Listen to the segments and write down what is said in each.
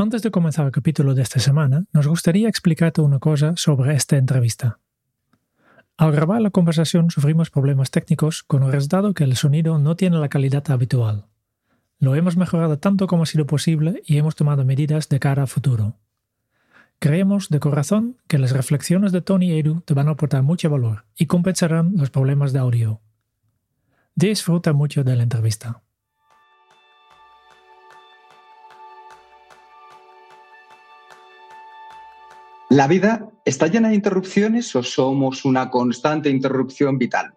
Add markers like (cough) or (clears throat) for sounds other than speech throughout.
Antes de comenzar el capítulo de esta semana, nos gustaría explicarte una cosa sobre esta entrevista. Al grabar la conversación sufrimos problemas técnicos con el resultado que el sonido no tiene la calidad habitual. Lo hemos mejorado tanto como ha sido posible y hemos tomado medidas de cara a futuro. Creemos de corazón que las reflexiones de Tony y Edu te van a aportar mucho valor y compensarán los problemas de audio. Disfruta mucho de la entrevista. ¿La vida está llena de interrupciones o somos una constante interrupción vital?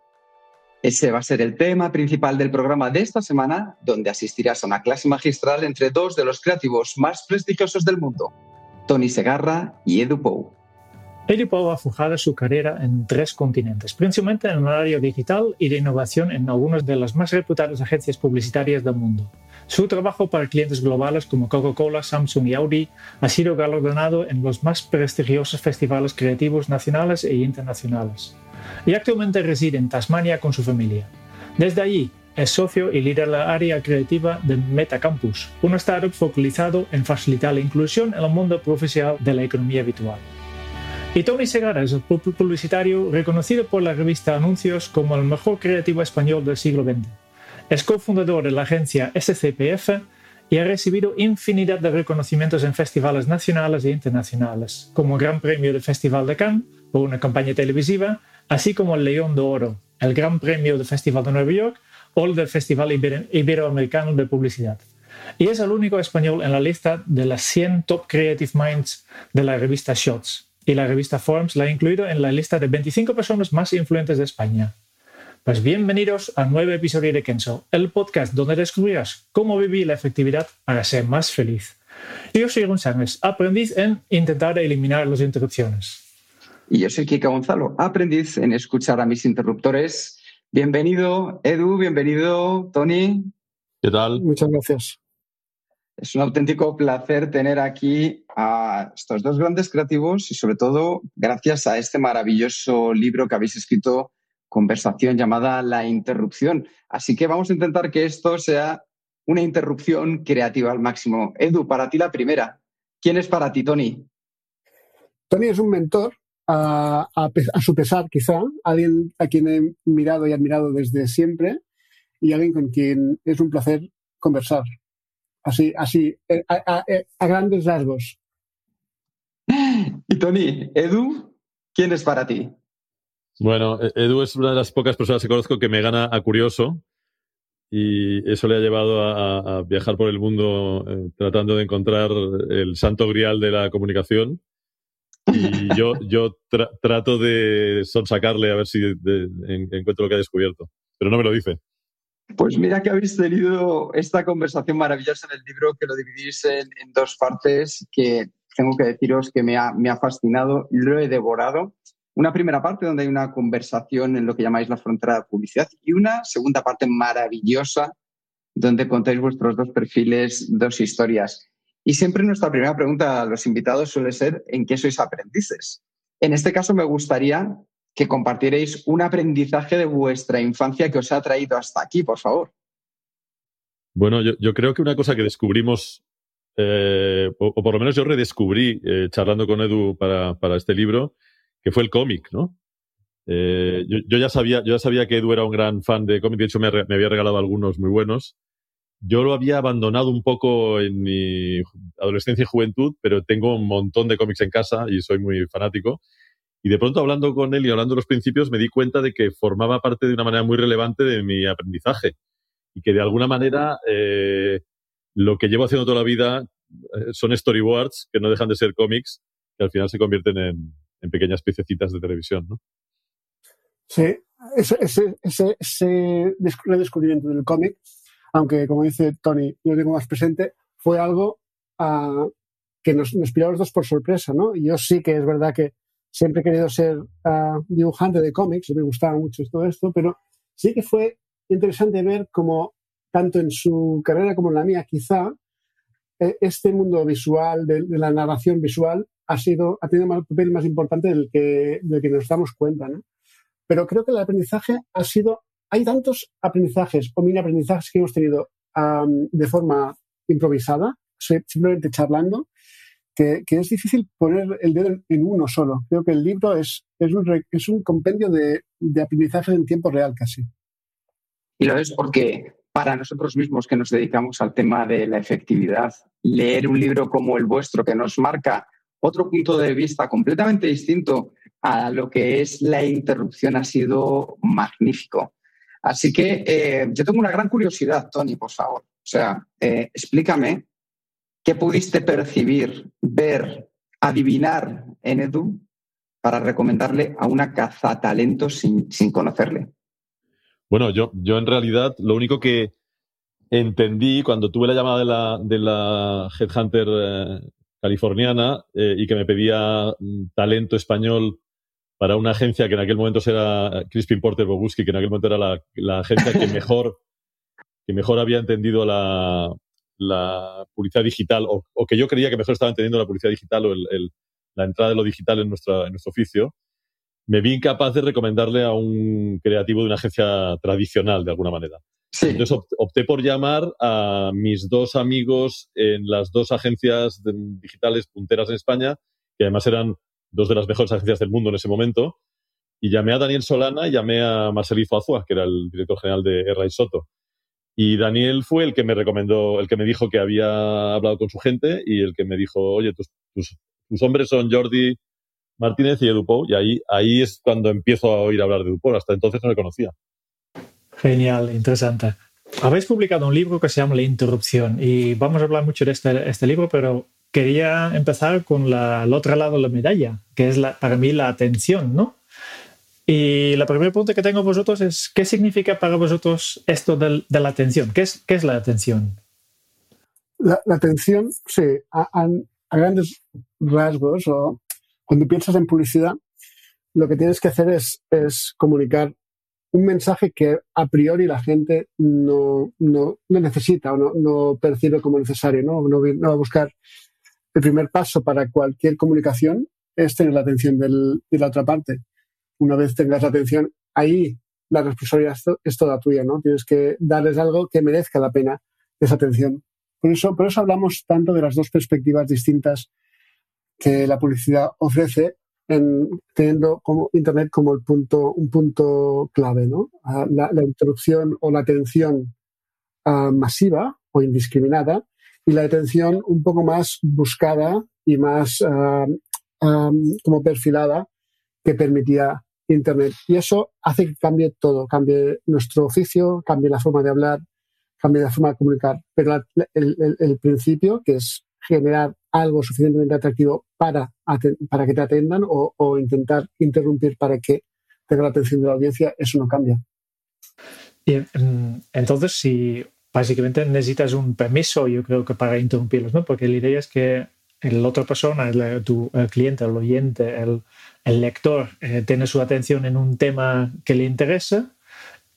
Ese va a ser el tema principal del programa de esta semana, donde asistirás a una clase magistral entre dos de los creativos más prestigiosos del mundo, Tony Segarra y Edu Pou. Edu Pou ha fijado su carrera en tres continentes, principalmente en el área digital y de innovación en algunas de las más reputadas agencias publicitarias del mundo. Su trabajo para clientes globales como Coca-Cola, Samsung y Audi ha sido galardonado en los más prestigiosos festivales creativos nacionales e internacionales. Y actualmente reside en Tasmania con su familia. Desde allí, es socio y líder de la área creativa de Metacampus, una startup focalizado en facilitar la inclusión en el mundo profesional de la economía virtual. Y Tony Segara es el publicitario reconocido por la revista Anuncios como el mejor creativo español del siglo XX. Es cofundador de la agencia SCPF y ha recibido infinidad de reconocimientos en festivales nacionales e internacionales, como Gran Premio del Festival de Cannes por una campaña televisiva, así como el León de Oro, el Gran Premio del Festival de Nueva York o el del Festival Iberoamericano de Publicidad. Y es el único español en la lista de las 100 Top Creative Minds de la revista Shots. Y la revista Forms la ha incluido en la lista de 25 personas más influyentes de España. Pues bienvenidos a nuevo episodio de Kenzo, el podcast donde descubrirás cómo vivir la efectividad para ser más feliz. Yo soy González, aprendiz en intentar eliminar las interrupciones. Y yo soy Kika Gonzalo, aprendiz en escuchar a mis interruptores. Bienvenido, Edu, bienvenido, Tony. ¿Qué tal? Muchas gracias. Es un auténtico placer tener aquí a estos dos grandes creativos y sobre todo gracias a este maravilloso libro que habéis escrito conversación llamada La interrupción. Así que vamos a intentar que esto sea una interrupción creativa al máximo. Edu, para ti la primera. ¿Quién es para ti, Tony? Tony es un mentor, a, su pesar quizá, alguien a quien he mirado y admirado desde siempre y alguien con quien es un placer conversar. Así, así, eh, a, a grandes rasgos. Y Tony, Edu, ¿quién es para ti? Bueno, e-, Edu es una de las pocas personas que conozco que me gana a curioso y eso le ha llevado a, viajar por el mundo eh, tratando de encontrar el santo grial de la comunicación. Y (laughs) yo, yo trato de sonsacarle a ver si encuentro lo que ha descubierto, pero no me lo dice. Pues mira que habéis tenido esta conversación maravillosa en el libro, que lo dividís en, dos partes, que tengo que deciros que me ha, me ha fascinado, lo he devorado una primera parte donde hay una conversación en lo que llamáis la frontera de publicidad y una segunda parte maravillosa donde contáis vuestros dos perfiles, dos historias. Y siempre nuestra primera pregunta a los invitados suele ser ¿en qué sois aprendices? En este caso me gustaría que compartierais un aprendizaje de vuestra infancia que os ha traído hasta aquí, por favor. Bueno, yo, creo que una cosa que descubrimos, eh, o, por lo menos yo redescubrí eh, charlando con Edu para, para este libro, que fue el cómic, ¿no? Eh, yo, ya sabía, yo ya sabía que Edu era un gran fan de cómic, de hecho me, había regalado algunos muy buenos. Yo lo había abandonado un poco en mi adolescencia y juventud, pero tengo un montón de cómics en casa y soy muy fanático. Y de pronto hablando con él y hablando de los principios me di cuenta de que formaba parte de una manera muy relevante de mi aprendizaje y que de alguna manera eh, lo que llevo haciendo toda la vida eh, son storyboards que no dejan de ser cómics que al final se convierten en, en pequeñas piececitas de televisión, ¿no? Sí, ese, ese, redescubrimiento del cómic aunque como dice Tony, lo tengo más presente, fue algo uh, que nos, nos a los dos por sorpresa, ¿no? Y yo sí que es verdad que siempre he querido ser uh, dibujante de cómics, me gustaba mucho todo esto, pero sí que fue interesante ver cómo, tanto en su carrera como en la mía, quizá, eh, este mundo visual, de, la narración visual, ha, sido, ha tenido un papel más importante del que, del que nos damos cuenta, ¿no? Pero creo que el aprendizaje ha sido hay tantos aprendizajes o mini aprendizajes que hemos tenido um, de forma improvisada, simplemente charlando, que, que, es difícil poner el dedo en uno solo. Creo que el libro es, es, un, es un compendio de, de aprendizaje en tiempo real casi. Y lo es porque para nosotros mismos que nos dedicamos al tema de la efectividad, leer un libro como el vuestro que nos marca otro punto de vista completamente distinto a lo que es la interrupción ha sido magnífico. Así que eh, yo tengo una gran curiosidad, Tony, por favor. O sea, eh, explícame qué pudiste percibir, ver, adivinar en Edu para recomendarle a una cazatalento sin, sin conocerle. Bueno, yo, yo en realidad lo único que entendí cuando tuve la llamada de la, de la Headhunter eh, californiana eh, y que me pedía mm, talento español para una agencia que en aquel momento era Crispin Porter Boguski, que en aquel momento era la, la agencia que (laughs) mejor, que mejor había entendido la, la publicidad digital, o, o, que yo creía que mejor estaba entendiendo la publicidad digital o el, el, la entrada de lo digital en, nuestra, en nuestro oficio, me vi incapaz de recomendarle a un creativo de una agencia tradicional, de alguna manera. Entonces opté por llamar a mis dos amigos en las dos agencias digitales punteras en España, que además eran dos de las mejores agencias del mundo en ese momento, y llamé a Daniel Solana y llamé a Marcelito Azua, que era el director general de Erra y Soto. Y Daniel fue el que me recomendó, el que me dijo que había hablado con su gente y el que me dijo, oye, tus, hombres son Jordi Martínez y Edu Pou. Y ahí, es cuando empiezo a oír hablar de Edu Pou. Hasta entonces no le conocía. Genial, interesante. Habéis publicado un libro que se llama La Interrupción y vamos a hablar mucho de este, este libro, pero quería empezar con la, el otro lado de la medalla, que es para mí la atención, ¿no? Y la primera pregunta que tengo vosotros es, ¿qué significa para vosotros esto de, la atención? ¿Qué es, ¿Qué es, la atención? La, atención, sí, a, a, grandes rasgos, o cuando piensas en publicidad, lo que tienes que hacer es comunicar un mensaje que a priori la gente no, no, no necesita o no, no, percibe como necesario, ¿no? No, no va a buscar el primer paso para cualquier comunicación es tener la atención del, de la otra parte. Una vez tengas la atención, ahí la responsabilidad es toda tuya, ¿no? Tienes que darles algo que merezca la pena esa atención. Por eso, por eso hablamos tanto de las dos perspectivas distintas que la publicidad ofrece, en, teniendo como Internet como el punto, un punto clave, ¿no? Ah, la, la interrupción o la atención uh, masiva o indiscriminada y la atención un poco más buscada y más uh, um, como perfilada que permitía Internet. Y eso hace que cambie todo, cambie nuestro oficio, cambie la forma de hablar, cambie la forma de comunicar. Pero la, el, el, el, principio, que es generar algo suficientemente atractivo para, para que te atendan o, intentar interrumpir para que tenga la atención de la audiencia, eso no cambia. Y, entonces, si básicamente necesitas un permiso, yo creo que para interrumpirlos, ¿no? Porque la idea es que la otra persona, el, tu cliente, el oyente, el, el lector, eh, tiene su atención en un tema que le interesa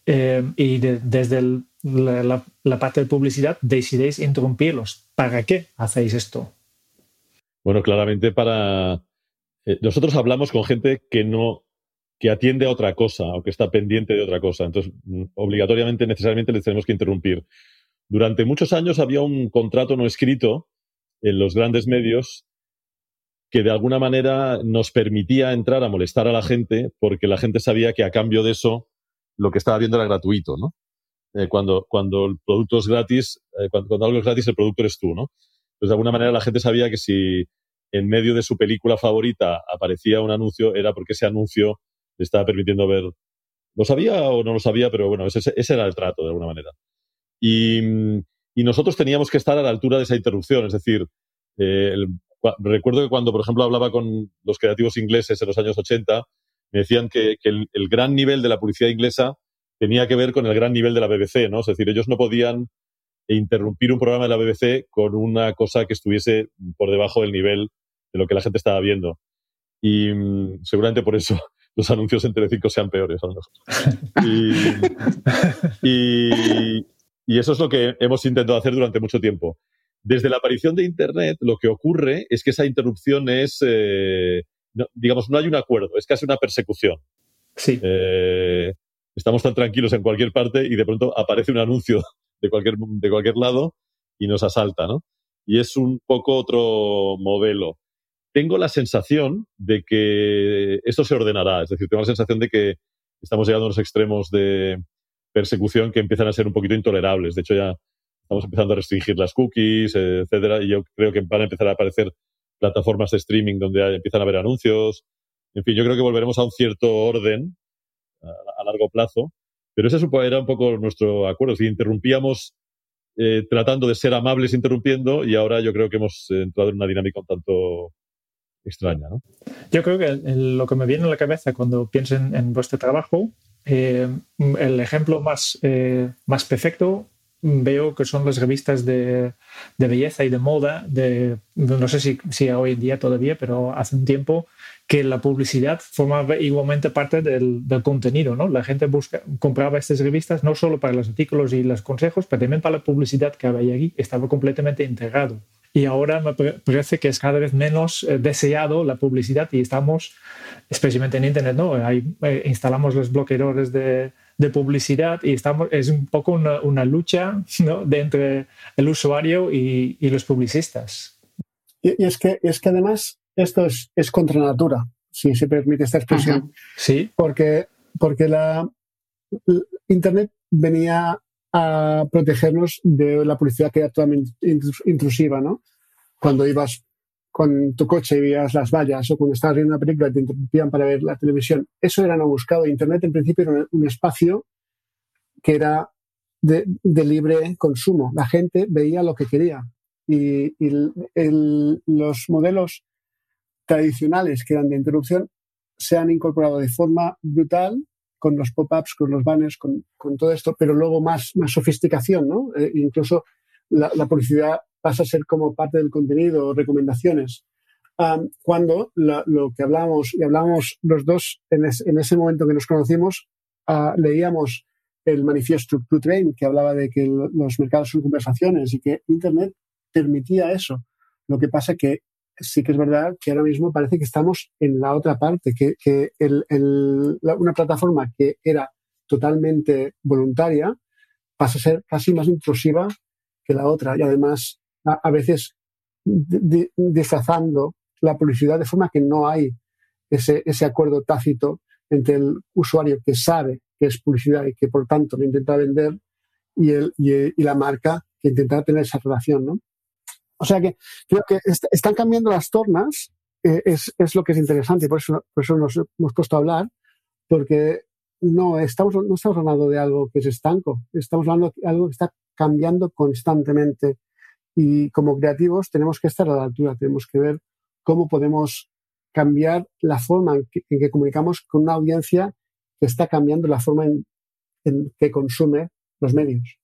eh, y de, desde el, la, la, parte de publicidad decidéis interrumpirlos. ¿Para qué hacéis esto? Bueno, claramente para... Eh, nosotros hablamos con gente que no que atiende a otra cosa o que está pendiente de otra cosa. Entonces, mm, obligatoriamente, necesariamente les tenemos que interrumpir. Durante muchos años había un contrato no escrito en los grandes medios que de alguna manera nos permitía entrar a molestar a la gente porque la gente sabía que a cambio de eso lo que estaba viendo era gratuito, ¿no? Eh, cuando, cuando el producto es gratis, eh, cuando, cuando, algo es gratis, el producto eres tú, ¿no? Entonces, de alguna manera la gente sabía que si en medio de su película favorita aparecía un anuncio, era porque ese anuncio estaba permitiendo ver. ¿Lo sabía o no lo sabía? Pero bueno, ese, ese era el trato, de alguna manera. Y, nosotros teníamos que estar a la altura de esa interrupción. Es decir, eh, recuerdo que cuando, por ejemplo, hablaba con los creativos ingleses en los años 80, me decían que, que el, el, gran nivel de la publicidad inglesa tenía que ver con el gran nivel de la BBC, ¿no? Es decir, ellos no podían e interrumpir un programa de la BBC con una cosa que estuviese por debajo del nivel de lo que la gente estaba viendo. Y mm, seguramente por eso (laughs) los anuncios en Telecinco sean peores, a lo mejor. Y, eso es lo que hemos intentado hacer durante mucho tiempo. Desde la aparición de Internet, lo que ocurre es que esa interrupción es, eh, digamos, no hay un acuerdo, es casi una persecución. Sí. Eh, estamos tan tranquilos en cualquier parte y de pronto aparece un anuncio de cualquier, de cualquier lado y nos asalta, ¿no? Y es un poco otro modelo. Tengo la sensación de que esto se ordenará, es decir, tengo la sensación de que estamos llegando a unos extremos de persecución que empiezan a ser un poquito intolerables. De hecho, ya estamos empezando a restringir las cookies, etcétera, y yo creo que van a empezar a aparecer plataformas de streaming donde empiezan a haber anuncios. En fin, yo creo que volveremos a un cierto orden a, largo plazo, pero ese era un poco nuestro acuerdo. Si interrumpíamos eh, tratando de ser amables interrumpiendo y ahora yo creo que hemos entrado en una dinámica un tanto extraña. Yo creo que lo que me viene a la cabeza cuando pienso en, vuestro trabajo, eh, el ejemplo más, eh, más perfecto veo que son las revistas de, de belleza y de moda, de, no sé si, si, hoy en día todavía, pero hace un tiempo que la publicidad formaba igualmente parte del, del, contenido, ¿no? La gente busca, compraba estas revistas no solo para los artículos y los consejos, pero también para la publicidad que había allí, estaba completamente integrado. Y ahora me parece que es cada vez menos eh, deseado la publicidad y estamos, especialmente en Internet, ¿no? Ahí, eh, instalamos los bloqueadores de, de publicidad y estamos, es un poco una, una lucha ¿no? de entre el usuario y, y los publicistas. Y, es, que, es que además esto es, es contra natura, si se permite esta expresión. Sí. Porque, porque la, Internet venía a protegernos de la publicidad que era totalmente intrusiva, ¿no? Cuando ibas con tu coche y veías las vallas o cuando estabas viendo una película y te interrumpían para ver la televisión. Eso era no buscado. Internet en principio era un espacio que era de, libre consumo. La gente veía lo que quería. Y, los modelos tradicionales que eran de interrupción se han incorporado de forma brutal con los pop-ups, con los banners, con, todo esto, pero luego más, más sofisticación, ¿no? Eh, incluso la, publicidad pasa a ser como parte del contenido, recomendaciones. cuando lo que hablamos, y hablamos los dos en, ese momento que nos conocimos, ah, leíamos el manifiesto to Train, que hablaba de que los mercados son conversaciones y que Internet permitía eso. Lo que pasa que sí que es verdad que ahora mismo parece que estamos en la otra parte, que, que una plataforma que era totalmente voluntaria pasa a ser casi más intrusiva que la otra y además a, veces disfrazando la publicidad de forma que no hay ese, ese acuerdo tácito entre el usuario que sabe que es publicidad y que por tanto lo intenta vender y, el, y, la marca que intenta tener esa relación, ¿no? O sea que creo que están cambiando las tornas, eh, es, es, lo que es interesante y por eso, por eso nos hemos puesto a hablar, porque no estamos, no estamos hablando de algo que es estanco, estamos hablando de algo que está cambiando constantemente y como creativos tenemos que estar a la altura, tenemos que ver cómo podemos cambiar la forma en que, comunicamos con una audiencia que está cambiando la forma en, que consume los medios.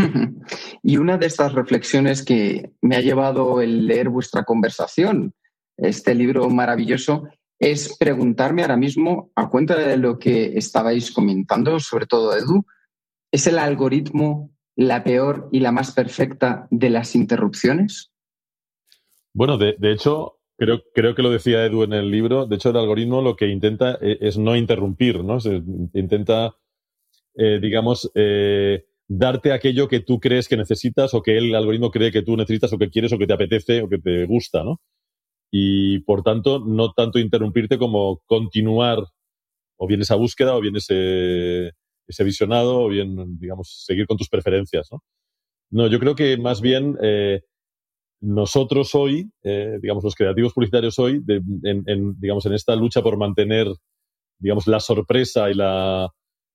(laughs) Y una de estas reflexiones que me ha llevado el leer vuestra conversación, este libro maravilloso, es preguntarme ahora mismo, a cuenta de lo que estabais comentando, sobre todo Edu, ¿es el algoritmo la peor y la más perfecta de las interrupciones? Bueno, de, hecho, creo, creo que lo decía Edu en el libro, de hecho el algoritmo lo que intenta e, es, no interrumpir, ¿no? intenta, eh, digamos, eh, darte aquello que tú crees que necesitas o que el algoritmo cree que tú necesitas o que quieres o que te apetece o que te gusta, ¿no? Y por tanto, no tanto interrumpirte como continuar o bien esa búsqueda o bien ese, ese visionado o bien, digamos, seguir con tus preferencias, ¿no? No, yo creo que más bien eh, nosotros hoy, eh, digamos, los creativos publicitarios hoy, en, digamos, en esta lucha por mantener, digamos, la sorpresa y la,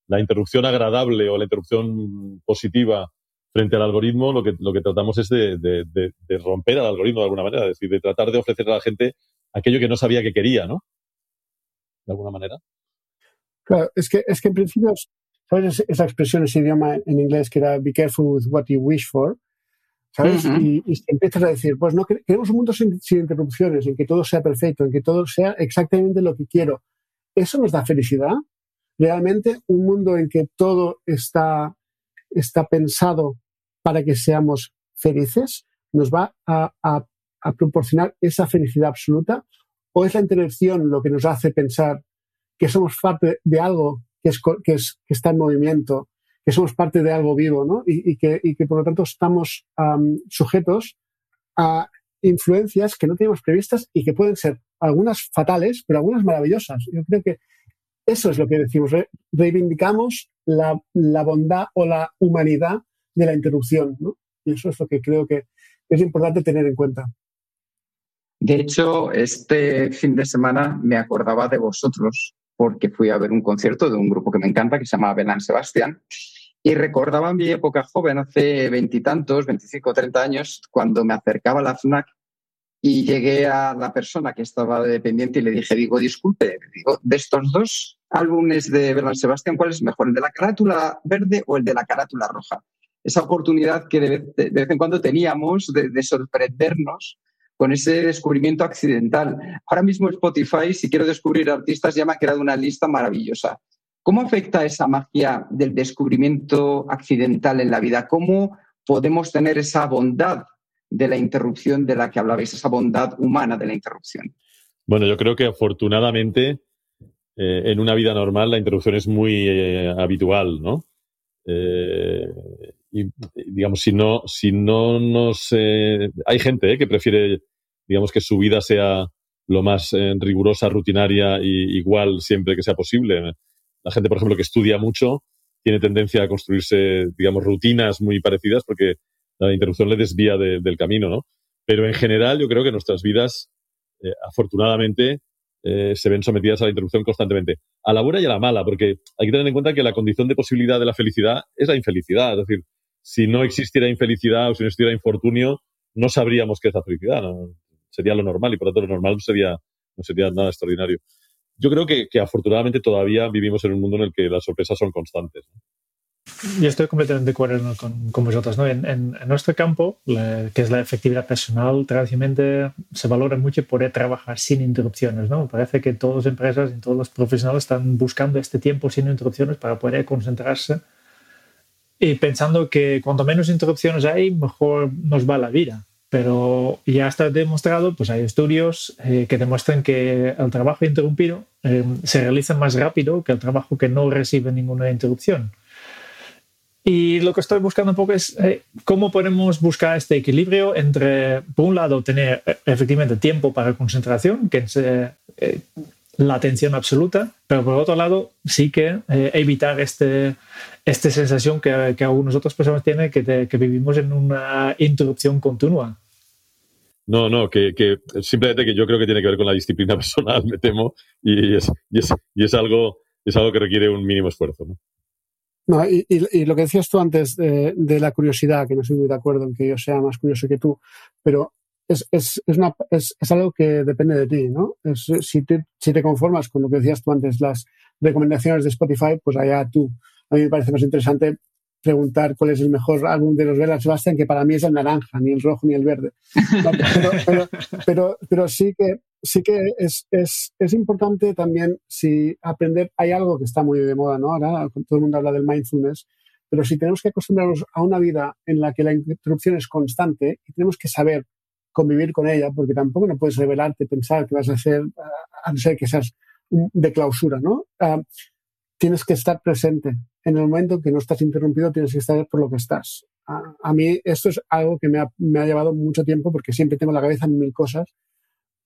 la, interrupción agradable o la interrupción positiva frente al algoritmo, lo que, lo que tratamos es de, de, romper al algoritmo de alguna manera, es decir, de tratar de ofrecer a la gente aquello que no sabía que quería, ¿no? De alguna manera. Claro, es que, es que en principio ¿sabes? Esa expresión, ese idioma en inglés que era be careful with what you wish for, ¿sabes? y, empiezas a decir, pues no, queremos un mundo sin, interrupciones, en que todo sea perfecto, en que todo sea exactamente lo que quiero. ¿Eso nos da felicidad? Realmente un mundo en que todo está, está pensado para que seamos felices, nos va a, proporcionar esa felicidad absoluta o es la interacción lo que nos hace pensar que somos parte de algo que, es, que está en movimiento, que somos parte de algo vivo, ¿no? Y, que, y que, por lo tanto estamos sujetos a influencias que no teníamos previstas y que pueden ser algunas fatales, pero algunas maravillosas. Yo creo que eso es lo que decimos. reivindicamos la, bondad o la humanidad de la interrupción, ¿no? Y eso es lo que creo que es importante tener en cuenta. De hecho, este fin de semana me acordaba de vosotros porque fui a ver un concierto de un grupo que me encanta que se llama Belán Sebastián y recordaba mi época joven, hace veintitantos, veinticinco, treinta años, cuando me acercaba a la FNAC y llegué a la persona que estaba dependiente y le dije, digo, disculpe, digo, de estos dos álbumes de Belán Sebastián, ¿cuál es mejor, el de la carátula verde o el de la carátula roja? Esa oportunidad que de, vez en cuando teníamos de sorprendernos con ese descubrimiento accidental. Ahora mismo Spotify, si quiero descubrir artistas, ya me ha creado una lista maravillosa. ¿Cómo afecta esa magia del descubrimiento accidental en la vida? ¿Cómo podemos tener esa bondad de la interrupción de la que hablabais, esa bondad humana de la interrupción? Bueno, yo creo que afortunadamente eh, en una vida normal la interrupción es muy eh, habitual, ¿no? Eh, y digamos, si no, si no nos... hay gente que prefiere, digamos, que su vida sea lo más rigurosa, rutinaria y igual siempre que sea posible. La gente, por ejemplo, que estudia mucho, tiene tendencia a construirse, digamos, rutinas muy parecidas porque la interrupción le desvía del camino, ¿no? Pero en general yo creo que nuestras vidas, eh, afortunadamente, se ven sometidas a la interrupción constantemente. A la buena y a la mala, porque hay que tener en cuenta que la condición de posibilidad de la felicidad es la infelicidad. Es decir, si no existiera infelicidad o si no existiera infortunio, no sabríamos qué es la felicidad. Sería lo normal y por lo tanto lo normal no sería, no sería nada extraordinario. Yo creo que, afortunadamente todavía vivimos en un mundo en el que las sorpresas son constantes. Yo estoy completamente de acuerdo con, vosotros. ¿no? En, nuestro campo, que es la efectividad personal, tradicionalmente se valora mucho poder trabajar sin interrupciones. ¿no? Parece que todas las empresas y todos los profesionales están buscando este tiempo sin interrupciones para poder concentrarse y pensando que cuanto menos interrupciones hay, mejor nos va la vida. Pero ya está demostrado, pues hay estudios eh, que demuestran que el trabajo interrumpido eh, se realiza más rápido que el trabajo que no recibe ninguna interrupción. Y lo que estoy buscando un poco es eh, cómo podemos buscar este equilibrio entre, por un lado, tener efectivamente tiempo para concentración, que se, la atención absoluta, pero por otro lado sí que eh, evitar este, esta sensación que, que algunas otras personas tienen que, que, vivimos en una interrupción continua. No, no, que, que, simplemente que yo creo que tiene que ver con la disciplina (laughs) personal, me temo, y es, y es, y es algo, es algo que requiere un mínimo esfuerzo. ¿no? No, y, y, lo que decías tú antes de, de, la curiosidad, que no estoy muy de acuerdo en que yo sea más curioso que tú, pero es, es, es, es, algo que depende de ti, ¿no? si, te, si te conformas con lo que decías tú antes, las recomendaciones de Spotify, pues allá tú. A mí me parece más interesante preguntar cuál es el mejor álbum de los Velas Sebastian, que para mí es el naranja, ni el rojo ni el verde. pero, pero, sí que, sí que es, es, es importante también si aprender, hay algo que está muy de moda, ¿no? Ahora todo el mundo habla del mindfulness, pero si tenemos que acostumbrarnos a una vida en la que la interrupción es constante y tenemos que saber convivir con ella, porque tampoco no puedes revelarte, pensar que vas a hacer, a no ser que seas de clausura, ¿no? Ah, tienes que estar presente. En el momento que no estás interrumpido, tienes que estar por lo que estás. a mí esto es algo que me ha, me ha, llevado mucho tiempo porque siempre tengo la cabeza en mil cosas,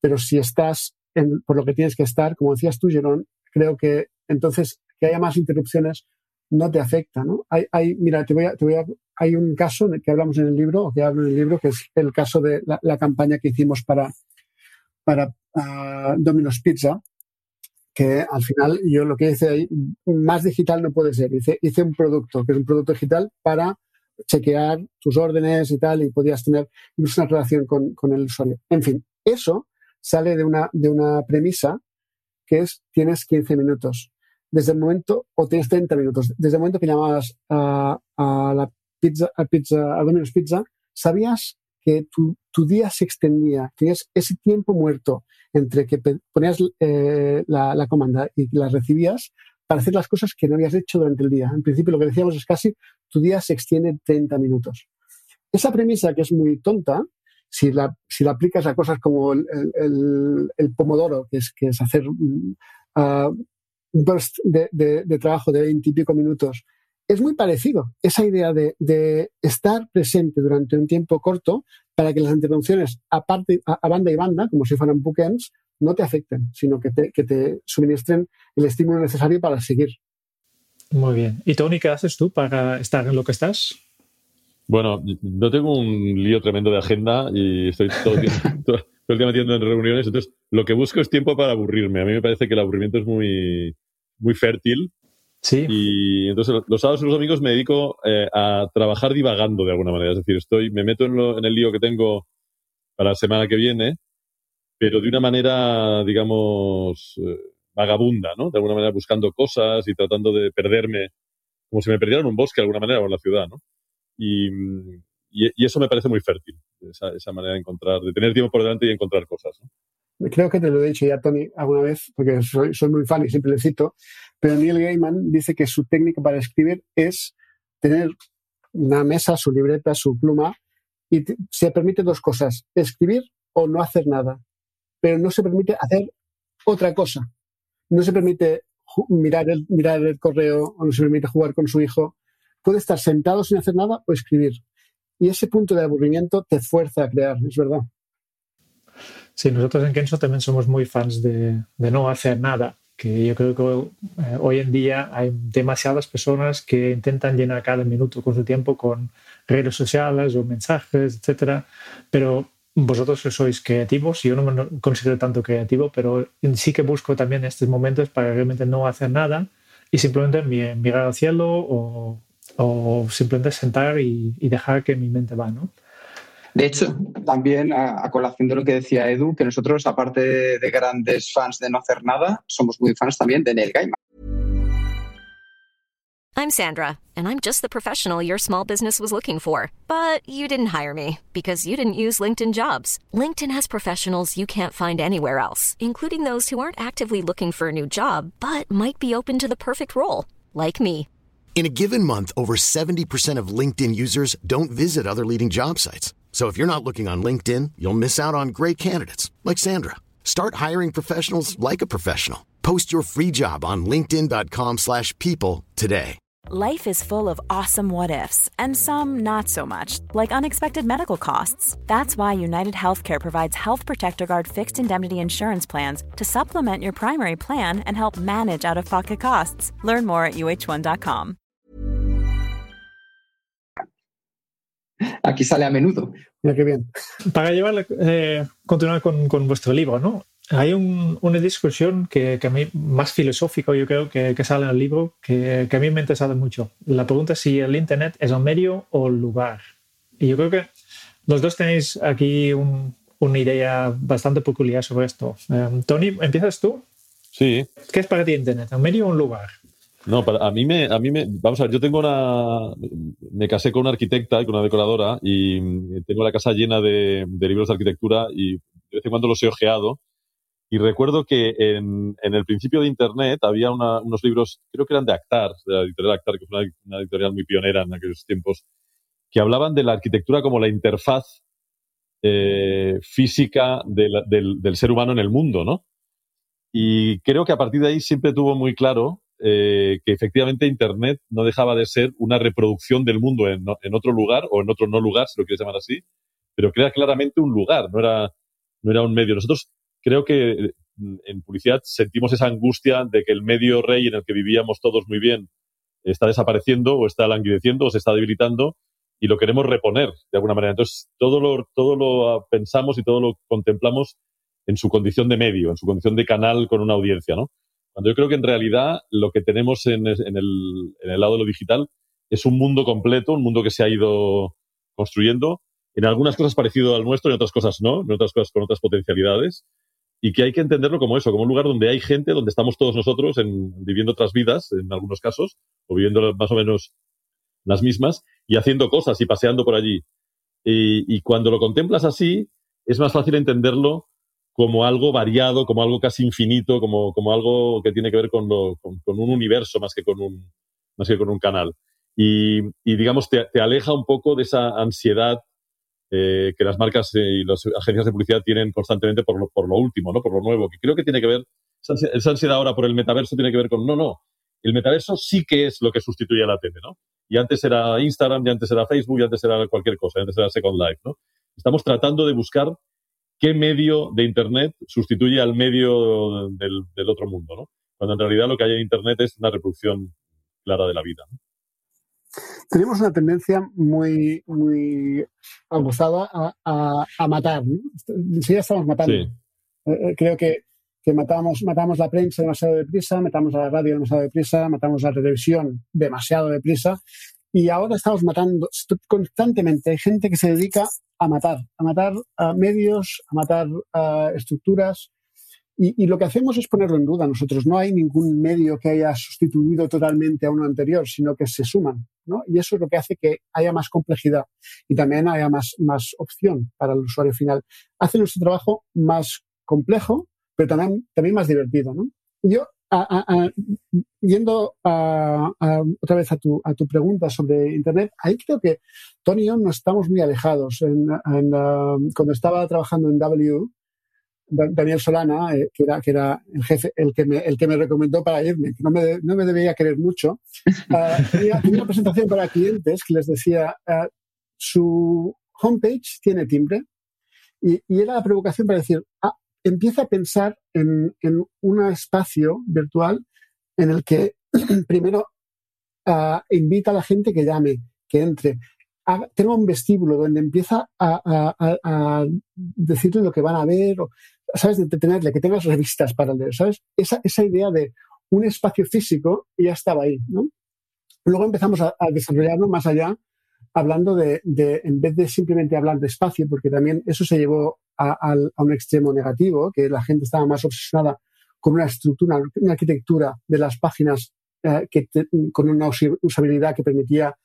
pero si estás en, por lo que tienes que estar, como decías tú, Jerón, creo que entonces que haya más interrupciones no te afecta, ¿no? Hay, mira, te voy, a, te voy a, hay un caso que hablamos en el libro, o que hablo en el libro, que es el caso de la, campaña que hicimos para, para uh, Domino's Pizza, que al final yo lo que hice ahí, más digital no puede ser. Hice, hice un producto, que es un producto digital para chequear tus órdenes y tal, y podías tener una relación con, con el usuario. En fin, eso sale de una, de una premisa que es tienes 15 minutos desde el momento, o tienes 30 minutos, desde el momento que llamabas a, la pizza, a pizza, a Domino's Pizza, sabías que tu, tu, día se extendía, tenías ese tiempo muerto entre que ponías eh, la, la, comanda y la recibías para hacer las cosas que no habías hecho durante el día. En principio lo que decíamos es casi tu día se extiende 30 minutos. Esa premisa que es muy tonta, si la, si la aplicas a cosas como el, el, el pomodoro, que es, que es hacer uh, un burst de, de, trabajo de 20 y pico minutos, es muy parecido. Esa idea de, estar presente durante un tiempo corto para que las interrupciones a, a banda y banda, como si fueran bookends, no te afecten, sino que te, que te suministren el estímulo necesario para seguir. Muy bien. ¿Y Tony, qué haces tú para estar en lo que estás? Bueno, no tengo un lío tremendo de agenda y estoy todo el, (laughs) tiempo, todo, el día metiendo en reuniones. Entonces, lo que busco es tiempo para aburrirme. A mí me parece que el aburrimiento es muy, muy fértil. Sí. Y entonces, los sábados y los domingos me dedico eh, a trabajar divagando de alguna manera. Es decir, estoy, me meto en, lo, en el lío que tengo para la semana que viene, pero de una manera, digamos, eh, vagabunda, ¿no? De alguna manera buscando cosas y tratando de perderme, como si me perdiera en un bosque de alguna manera o en la ciudad, ¿no? Y, eso me parece muy fértil, esa, esa, manera de encontrar, de tener tiempo por delante y encontrar cosas. ¿no? Creo que te lo he dicho ya, Tony, alguna vez, porque soy, soy muy fan y siempre le cito, pero Neil Gaiman dice que su técnica para escribir es tener una mesa, su libreta, su pluma, y se permite dos cosas, escribir o no hacer nada, pero no se permite hacer otra cosa. No se permite mirar el, mirar el correo o no se permite jugar con su hijo puede estar sentado sin hacer nada o escribir. Y ese punto de aburrimiento te fuerza a crear, es verdad. Sí, nosotros en Kenzo también somos muy fans de, de no hacer nada, que yo creo que eh, hoy en día hay demasiadas personas que intentan llenar cada minuto con su tiempo con redes sociales o mensajes, etcétera, pero vosotros sois creativos, yo no me considero tanto creativo, pero sí que busco también estos momentos para realmente no hacer nada y simplemente mirar al cielo o o simplemente sentar y, y, dejar que mi mente va, ¿no? De hecho, también a, a, colación de lo que decía Edu, que nosotros, aparte de, de grandes fans de no hacer nada, somos muy fans también de Neil Gaiman. I'm Sandra, and I'm just the professional your small business was looking for. But you didn't hire me because you didn't use LinkedIn jobs. LinkedIn has professionals you can't find anywhere else, including those who aren't actively looking for a new job, but might be open to the perfect role, like me. In a given month, over 70% of LinkedIn users don't visit other leading job sites. So if you're not looking on LinkedIn, you'll miss out on great candidates like Sandra. Start hiring professionals like a professional. Post your free job on linkedin.com/people today. Life is full of awesome what ifs and some not so much, like unexpected medical costs. That's why United Healthcare provides Health Protector Guard fixed indemnity insurance plans to supplement your primary plan and help manage out-of-pocket costs. Learn more at uh1.com. Aquí sale a menudo. Mira qué bien. Para llevar, eh, continuar con, con, vuestro libro, ¿no? Hay un, una discusión que, que, a mí, más filosófica, yo creo, que, que sale en el libro, que, que, a mí me ha interesado mucho. La pregunta es si el Internet es el medio o el lugar. Y yo creo que los dos tenéis aquí un, una idea bastante peculiar sobre esto. Um, Tony, ¿empiezas tú? Sí. ¿Qué es para ti Internet? ¿Un medio o un lugar? No, para, a mí me, a mí me, vamos a ver, yo tengo una, me casé con una arquitecta y con una decoradora y tengo la casa llena de, libros de arquitectura y de vez en cuando los he ojeado. Y recuerdo que en, el principio de Internet había unos libros, creo que eran de Actar, de la editorial Actar, que fue una, editorial muy pionera en aquellos tiempos, que hablaban de la arquitectura como la interfaz eh, física del, del ser humano en el mundo, ¿no? Y creo que a partir de ahí siempre tuvo muy claro eh, que efectivamente Internet no dejaba de ser una reproducción del mundo en, en, otro lugar o en otro no lugar, si lo quieres llamar así, pero crea claramente un lugar, no era, no era un medio. Nosotros creo que en publicidad sentimos esa angustia de que el medio rey en el que vivíamos todos muy bien está desapareciendo o está languideciendo o se está debilitando y lo queremos reponer de alguna manera. Entonces, todo lo, todo lo pensamos y todo lo contemplamos en su condición de medio, en su condición de canal con una audiencia, ¿no? Cuando yo creo que en realidad lo que tenemos en, en, el, en el lado de lo digital es un mundo completo, un mundo que se ha ido construyendo, en algunas cosas parecido al nuestro, en otras cosas no, en otras cosas con otras potencialidades, y que hay que entenderlo como eso, como un lugar donde hay gente, donde estamos todos nosotros en, viviendo otras vidas, en algunos casos, o viviendo más o menos las mismas, y haciendo cosas y paseando por allí. Y, cuando lo contemplas así, es más fácil entenderlo como algo variado, como algo casi infinito, como, como algo que tiene que ver con, lo, con, un universo más que con un, más que con un canal. Y, digamos, te, te, aleja un poco de esa ansiedad eh, que las marcas y las agencias de publicidad tienen constantemente por lo, por lo último, ¿no? por lo nuevo, que creo que tiene que ver, esa ansiedad ahora por el metaverso tiene que ver con, no, no, el metaverso sí que es lo que sustituye a la tele, ¿no? Y antes era Instagram, y antes era Facebook, y antes era cualquier cosa, antes era Second Life, ¿no? Estamos tratando de buscar qué medio de Internet sustituye al medio del, del otro mundo, ¿no? Cuando en realidad lo que hay en Internet es una reproducción clara de la vida. ¿no? tenemos una tendencia muy, muy abusada a, a, matar. ¿no? Sí, ya estamos matando. Eh, eh, creo que, que matamos, matamos la prensa demasiado deprisa, matamos a la radio demasiado deprisa, matamos a la televisión demasiado deprisa. Y ahora estamos matando constantemente. Hay gente que se dedica a matar, a matar medios, a matar estructuras, y, lo que hacemos es ponerlo en duda nosotros. No hay ningún medio que haya sustituido totalmente a uno anterior, sino que se suman. ¿no? Y eso es lo que hace que haya más complejidad y también haya más, más opción para el usuario final. Hace nuestro trabajo más complejo, pero también, también más divertido. ¿no? Yo, yendo otra vez a tu, a tu pregunta sobre Internet, ahí creo que Tony y yo no estamos muy alejados. En, cuando estaba trabajando en W, Daniel Solana, eh, que, era, que era el jefe, el que me, el que me recomendó para irme, que no me, no me debía querer mucho, uh, tenía, una presentación para clientes que les decía, uh, su homepage tiene timbre, y, y, era la provocación para decir, ah, empieza a pensar en, un espacio virtual en el que (clears throat) primero uh, invita a la gente que llame, que entre, tenga un vestíbulo donde empieza a, a, a, decirle lo que van a ver, o, ¿sabes? De tenerle, que tengas revistas para leer, ¿sabes? Esa, esa idea de un espacio físico ya estaba ahí, ¿no? Luego empezamos a, desarrollarlo más allá, hablando de, de, en vez de simplemente hablar de espacio, porque también eso se llevó a, a, un extremo negativo, que la gente estaba más obsesionada con una estructura, una arquitectura de las páginas eh, que con una usabilidad que permitía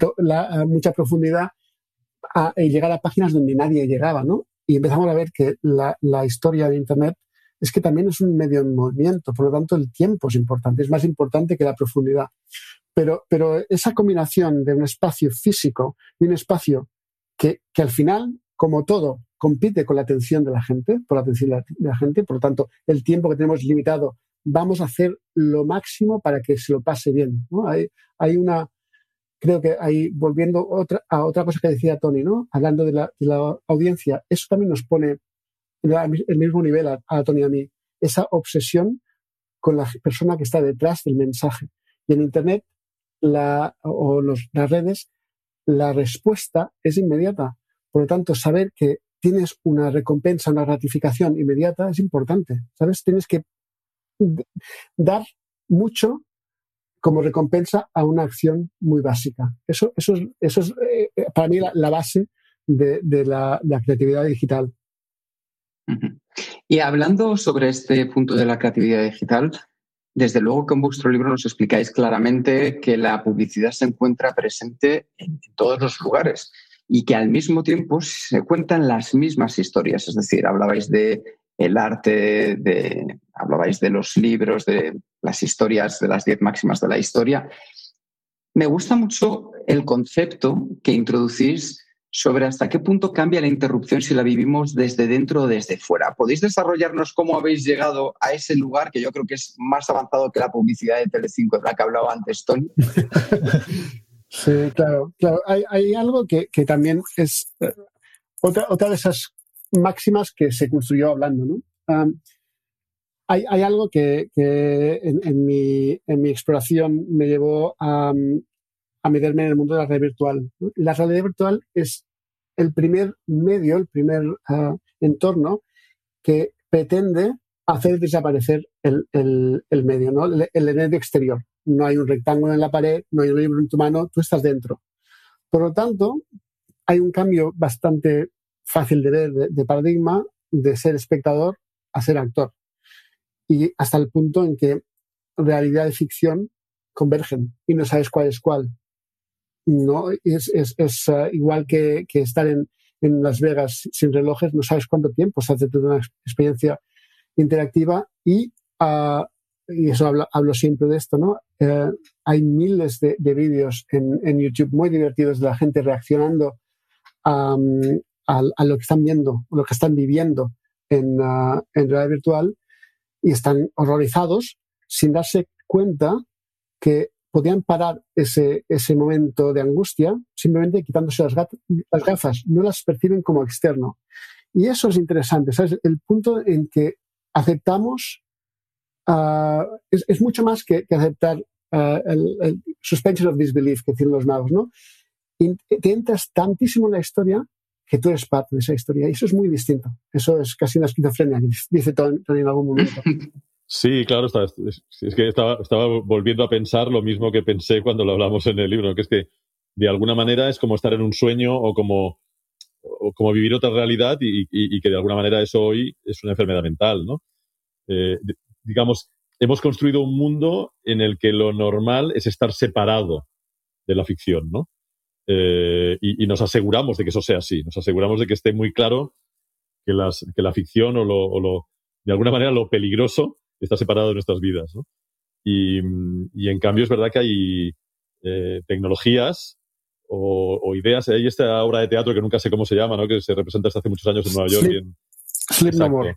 eh, mucha profundidad a, y llegar a páginas donde nadie llegaba, ¿no? y empezamos a ver que la, la, historia de Internet es que también es un medio en movimiento, por lo tanto el tiempo es importante, es más importante que la profundidad. Pero, pero esa combinación de un espacio físico y un espacio que, que al final, como todo, compite con la atención de la gente, por la atención de la, gente, por lo tanto el tiempo que tenemos limitado, vamos a hacer lo máximo para que se lo pase bien. Hay, una, creo que ahí, volviendo otra, a otra cosa que decía Tony, ¿no? Hablando de la, audiencia, eso también nos pone el mismo nivel a, Tony y a mí. Esa obsesión con la persona que está detrás del mensaje. Y en Internet o las redes, la respuesta es inmediata. Por lo tanto, saber que tienes una recompensa, una gratificación inmediata es importante. ¿Sabes? Tienes que dar mucho como recompensa a una acción muy básica. Eso, eso, es, eso es eh, para mí la, base de, la, creatividad digital. Y hablando sobre este punto de la creatividad digital, desde luego que en vuestro libro nos explicáis claramente que la publicidad se encuentra presente en todos los lugares y que al mismo tiempo se cuentan las mismas historias. Es decir, hablabais de el arte, de, hablabais de los libros, de las historias, de las diez máximas de la historia. Me gusta mucho el concepto que introducís sobre hasta qué punto cambia la interrupción si la vivimos desde dentro o desde fuera. ¿Podéis desarrollarnos cómo habéis llegado a ese lugar que yo creo que es más avanzado que la publicidad de Telecinco, de la que hablaba antes Tony? (laughs) Sí, claro, claro. Hay, algo que, también es eh, otra, otra de esas máximas que se construyó hablando, ¿no? hay, hay, algo que, en, mi, en, mi, exploración me llevó a, a, meterme en el mundo de la red virtual. La realidad virtual es el primer medio, el primer ah, entorno que pretende hacer desaparecer el, el, el medio, ¿no? El, el, exterior. No hay un rectángulo en la pared, no hay un libro en tu mano, tú estás dentro. Por lo tanto, hay un cambio bastante fácil de ver de, paradigma de ser espectador a ser actor. Y hasta el punto en que realidad y ficción convergen y no sabes cuál es cuál. No, es, es, es uh, igual que, que estar en, en, Las Vegas sin relojes, no sabes cuánto tiempo se hace una experiencia interactiva y, uh, y eso hablo, hablo, siempre de esto, ¿no? Uh, hay miles de, de vídeos en, en, YouTube muy divertidos de la gente reaccionando um, a, a, lo que están viendo, lo que están viviendo en, uh, en realidad virtual y están horrorizados sin darse cuenta que podían parar ese, ese momento de angustia simplemente quitándose las, las gafas, no las perciben como externo. Y eso es interesante, ¿sabes? El punto en que aceptamos uh, es, es, mucho más que, que aceptar uh, el, el, suspension of disbelief que tienen los magos, ¿no? Y te entras tantísimo en la historia que tú eres parte de esa historia. Y eso es muy distinto. Eso es casi una esquizofrenia, dice Tony, Tony en algún momento. (laughs) Sí, claro, está, es, es, que estaba, estaba, volviendo a pensar lo mismo que pensé cuando lo hablamos en el libro, que es que de alguna manera es como estar en un sueño o como, o como vivir otra realidad y, y, y, que de alguna manera eso hoy es una enfermedad mental, ¿no? Eh, digamos, hemos construido un mundo en el que lo normal es estar separado de la ficción, ¿no? Eh, y, y, nos aseguramos de que eso sea así, nos aseguramos de que esté muy claro que, las, que la ficción o lo, o lo, de alguna manera lo peligroso está separado de nuestras vidas. ¿no? Y, y, en cambio es verdad que hay eh, tecnologías o, o, ideas. Hay esta obra de teatro que nunca sé cómo se llama, ¿no? que se representa desde hace muchos años en Nueva York. Sleep, en, Sleep no more.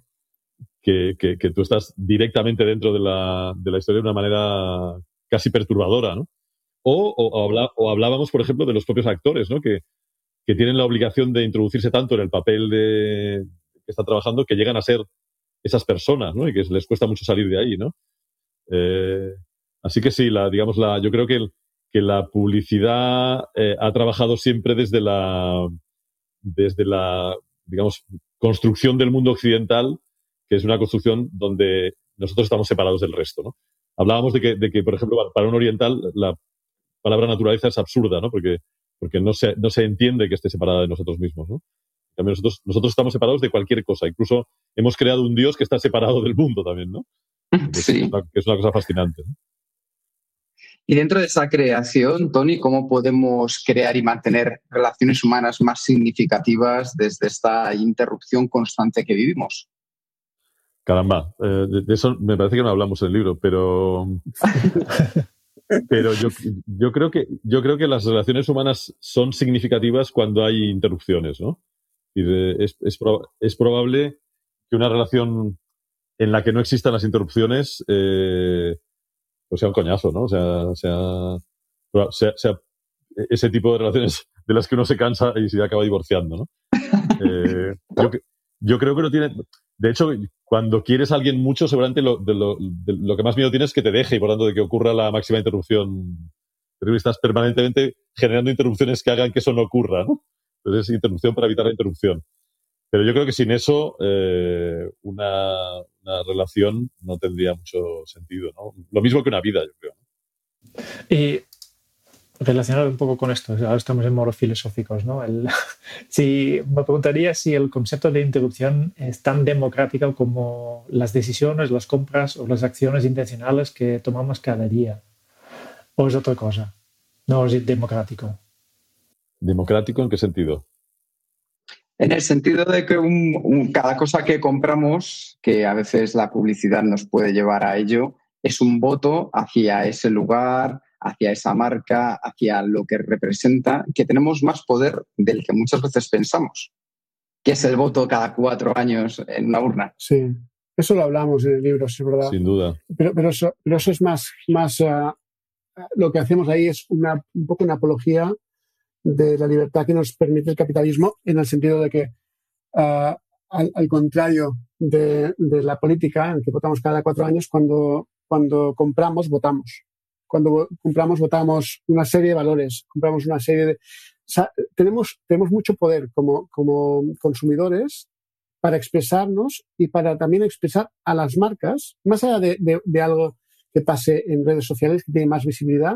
Que, que, que, tú estás directamente dentro de la, de la historia de una manera casi perturbadora, ¿no? O, o, o, hablábamos, por ejemplo, de los propios actores, ¿no? Que, que tienen la obligación de introducirse tanto en el papel de que están trabajando que llegan a ser esas personas, ¿no? Y que les cuesta mucho salir de ahí, ¿no? Eh, así que sí, la, digamos, la, yo creo que, que la publicidad eh, ha trabajado siempre desde la, desde la, digamos, construcción del mundo occidental, que es una construcción donde nosotros estamos separados del resto, ¿no? Hablábamos de que, de que, por ejemplo, para un oriental la palabra naturaleza es absurda, ¿no? Porque, porque no, se, no se entiende que esté separada de nosotros mismos, ¿no? También nosotros, nosotros estamos separados de cualquier cosa. Incluso hemos creado un Dios que está separado del mundo también, ¿no? (laughs) Sí. Es una, que es una cosa fascinante. ¿no? Y dentro de esa creación, Tony, ¿cómo podemos crear y mantener relaciones humanas más significativas desde esta interrupción constante que vivimos? Caramba, eh, de, de, eso me parece que no hablamos en el libro, pero, (laughs) pero yo, yo, creo que, yo creo que las relaciones humanas son significativas cuando hay interrupciones, ¿no? Es, es, es, probable que una relación en la que no existan las interrupciones eh, pues sea un coñazo, ¿no? O sea, sea, sea, sea, ese tipo de relaciones de las que uno se cansa y se acaba divorciando, ¿no? (laughs) Eh, yo, yo, creo que no tiene. De hecho, cuando quieres a alguien mucho, seguramente lo, de lo, de lo, que más miedo tienes es que te deje y por tanto de que ocurra la máxima interrupción. Pero estás permanentemente generando interrupciones que hagan que eso no ocurra, ¿no? Entonces, interrupción para evitar la interrupción. Pero yo creo que sin eso eh, una, una, relación no tendría mucho sentido, ¿no? Lo mismo que una vida, yo creo. Y relacionado un poco con esto, ahora estamos en modos filosóficos, ¿no? El, (laughs) si, me preguntaría si el concepto de interrupción es tan democrático como las decisiones, las compras o las acciones intencionales que tomamos cada día. ¿O es otra cosa? No es democrático. ¿Democrático en qué sentido? En el sentido de que un, un, cada cosa que compramos, que a veces la publicidad nos puede llevar a ello, es un voto hacia ese lugar, hacia esa marca, hacia lo que representa, que tenemos más poder del que muchas veces pensamos, que es el voto cada cuatro años en una urna. Sí, eso lo hablamos en el libro, es verdad. Sin duda. Pero, pero, eso, pero eso es más, más uh, lo que hacemos ahí es una, un poco una apología de la libertad que nos permite el capitalismo en el sentido de que, uh, al, al, contrario de, de, la política, en que votamos cada cuatro años, cuando, cuando compramos, votamos. Cuando compramos, votamos una serie de valores, compramos una serie de... Tenemos, tenemos mucho poder como, como consumidores para expresarnos y para también expresar a las marcas, más allá de, de, algo que pase en redes sociales, que tiene más visibilidad,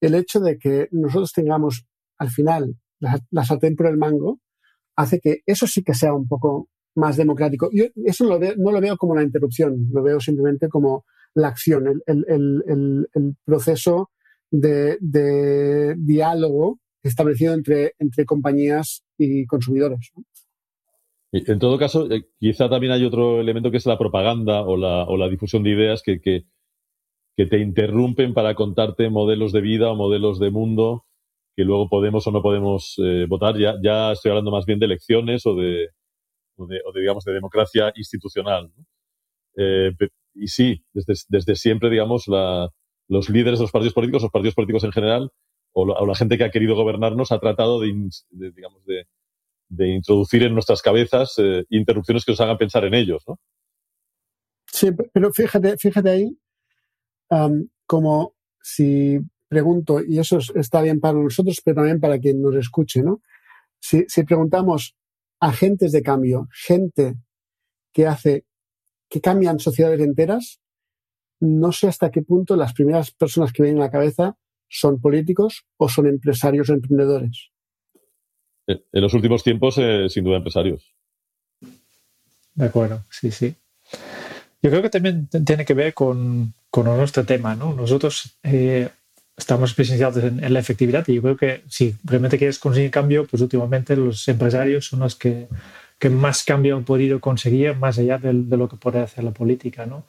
el hecho de que nosotros tengamos al final la, la sartén por el mango hace que eso sí que sea un poco más democrático. Yo eso lo veo, no lo veo como la interrupción, lo veo simplemente como la acción, el, el, el, proceso de, de, diálogo establecido entre, entre compañías y consumidores. En todo caso, eh, quizá también hay otro elemento que es la propaganda o la, o la difusión de ideas que, que, que, te interrumpen para contarte modelos de vida o modelos de mundo que luego podemos o no podemos eh, votar. Ya, ya estoy hablando más bien de elecciones o de, o de, o de digamos, de democracia institucional. Eh, y sí, desde, desde siempre, digamos, la, los líderes de los partidos políticos, los partidos políticos en general, o la, o la gente que ha querido gobernarnos, ha tratado de, digamos, de, de, introducir en nuestras cabezas eh, interrupciones que nos hagan pensar en ellos, ¿no? Sí, pero fíjate, fíjate ahí, um, como si pregunto, y eso está bien para nosotros, pero también para quien nos escuche, ¿no? Si, si preguntamos agentes de cambio, gente que hace, que cambian sociedades enteras, no sé hasta qué punto las primeras personas que vienen a la cabeza son políticos o son empresarios o emprendedores. En los últimos tiempos, eh, sin duda, empresarios. De acuerdo, sí, sí. Yo creo que también tiene que ver con, con nuestro tema, ¿no? Nosotros eh, estamos especializados en, en, la efectividad y yo creo que si realmente quieres conseguir cambio, pues últimamente los empresarios son los que, que más cambio han podido conseguir más allá de, de, lo que puede hacer la política, ¿no?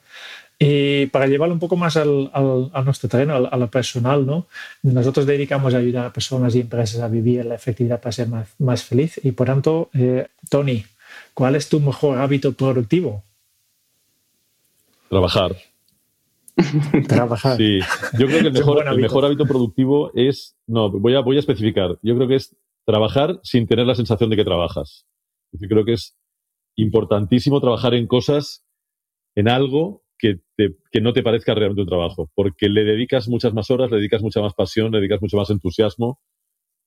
Y para llevarlo un poco más al, al, a nuestro terreno, a lo personal, ¿no? nosotros dedicamos a ayudar a personas y empresas a vivir la efectividad para ser más, más feliz. Y por tanto, eh, Tony, ¿cuál es tu mejor hábito productivo? Trabajar. (laughs) Trabajar. Sí, yo creo que el mejor, el mejor hábito productivo es, no, voy a, voy a especificar, yo creo que es trabajar sin tener la sensación de que trabajas. Yo creo que es importantísimo trabajar en cosas, en algo que, no te parezca realmente un trabajo, porque le dedicas muchas más horas, le dedicas mucha más pasión, le dedicas mucho más entusiasmo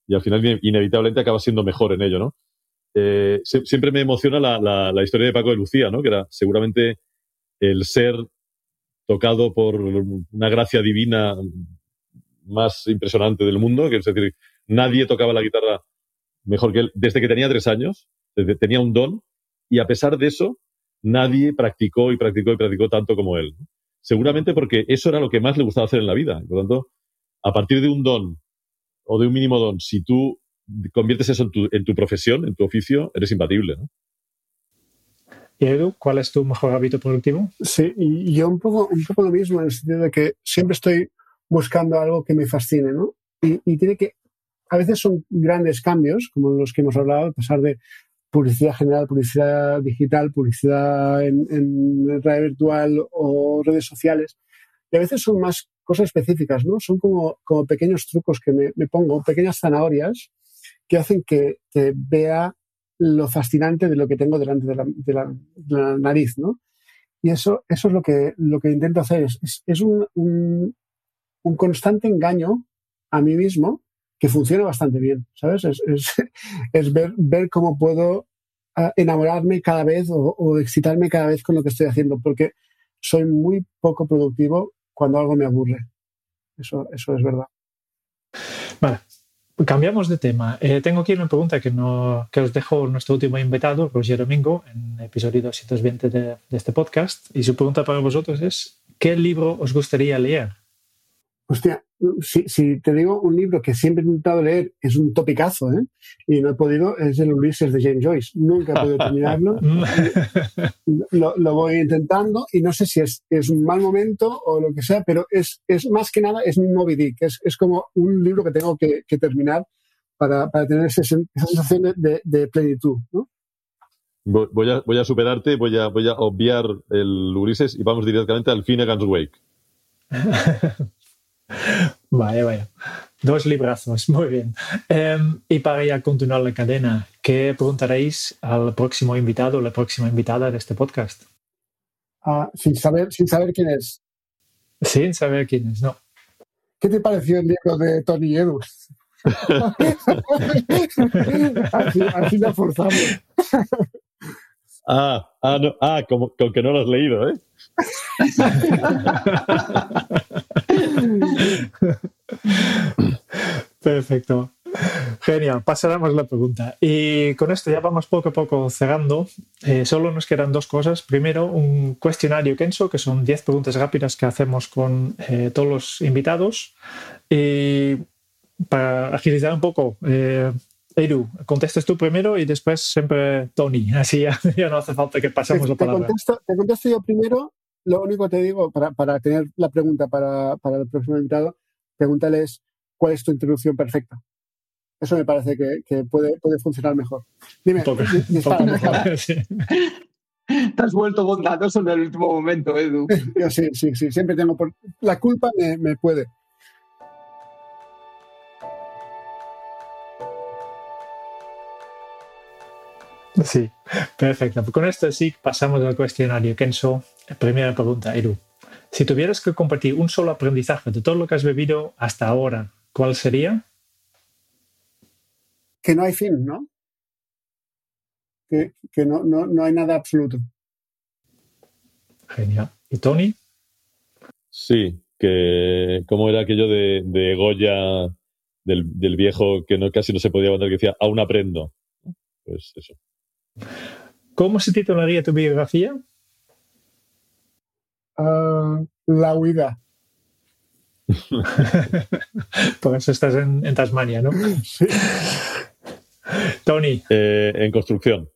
y al final inevitablemente acabas siendo mejor en ello, ¿no? Eh, siempre me emociona la, la, historia de Paco de Lucía, ¿no? Que era seguramente el ser tocado por una gracia divina más impresionante del mundo, que es decir, nadie tocaba la guitarra mejor que él desde que tenía tres años, desde, tenía un don, y a pesar de eso, nadie practicó y practicó y practicó tanto como él. Seguramente porque eso era lo que más le gustaba hacer en la vida. Por lo tanto, a partir de un don o de un mínimo don, si tú conviertes eso en tu, en tu profesión, en tu oficio, eres imbatible. ¿no? ¿Y Edu, cuál es tu mejor hábito productivo? Sí, y yo un poco, un poco lo mismo, en el sentido de que siempre estoy buscando algo que me fascine, ¿no? Y, y tiene que, a veces son grandes cambios, como los que hemos hablado, a pesar de publicidad general, publicidad digital, publicidad en, en red virtual o redes sociales. Y a veces son más cosas específicas, ¿no? Son como, como pequeños trucos que me, me pongo, pequeñas zanahorias que hacen que, que, vea lo fascinante de lo que tengo delante de la, de la, de la nariz, ¿no? Y eso, eso es lo que, lo que intento hacer. Es, es un, un, un, constante engaño a mí mismo que funciona bastante bien, ¿sabes? Es, es, (laughs) es ver, ver cómo puedo uh, enamorarme cada vez o, o, excitarme cada vez con lo que estoy haciendo, porque soy muy poco productivo cuando algo me aburre. Eso, eso es verdad. Vale. Cambiamos de tema. Eh, tengo aquí una pregunta que, no, que os dejo nuestro último invitado, Roger Domingo, en el episodio 220 de, de este podcast. Y su pregunta para vosotros es, ¿qué libro os gustaría leer? Hostia, si, si, te digo un libro que siempre he intentado leer, es un topicazo, ¿eh? Y no he podido, es el Ulises de James Joyce. Nunca he podido (laughs) terminarlo. (laughs) lo, lo, voy intentando y no sé si es, es, un mal momento o lo que sea, pero es, es más que nada, es mi Moby Dick. Es, es como un libro que tengo que, que terminar para, para tener esa, esa sensación de, de, plenitud, ¿no? Voy a, voy a superarte, voy a, voy a obviar el Ulises y vamos directamente al Finnegan's Wake. (laughs) Vaya, vaya. Dos librazos, (laughs) muy bien. Um, y para ya continuar la cadena, ¿qué preguntaréis al próximo invitado o la próxima invitada de este podcast? Uh, sin, saber, sin saber quién es. Sin saber quién es, no. ¿Qué te pareció el libro de Tony Edu? (laughs) así, así la forzamos. Ah, ah, no, ah como, como, que no lo has leído, ¿eh? (laughs) (laughs) Perfecto. Genial, pasaremos la pregunta. Y con esto ya vamos poco a poco cerrando. Eh, solo nos quedan dos cosas. Primero, un cuestionario Kenso, que son 10 preguntas rápidas que hacemos con eh, todos los invitados. Y para agilizar un poco, eh, Edu, contestes tú primero y después siempre Tony. Así ya, (laughs) no hace falta que pasemos la palabra. Te contesto, yo primero. Lo único que te digo, para, para tener la pregunta para, para el próximo invitado, pregúntales cuál es tu introducción perfecta. Eso me parece que, puede, puede funcionar mejor. Dime, Te has vuelto bondadoso en el último momento, Edu. (laughs) Yo sí, sí, sí. Siempre tengo por... La culpa me, me puede. Sí, perfecto. Con esto sí pasamos al cuestionario. Kenzo, primera pregunta, Edu. Si tuvieras que compartir un solo aprendizaje de todo lo que has bebido hasta ahora, ¿cuál sería? que no hay fin, ¿no? Que, no, no, hay nada absoluto. Genial. ¿Y Tony? Sí, que como era aquello de, Goya, del, viejo que no, casi no se podía aguantar, que decía, aún aprendo. Pues eso. ¿Cómo se titularía tu biografía? La huida. (laughs) Por eso estás en, en Tasmania, ¿no? Sí. Tony. Eh, en construcción.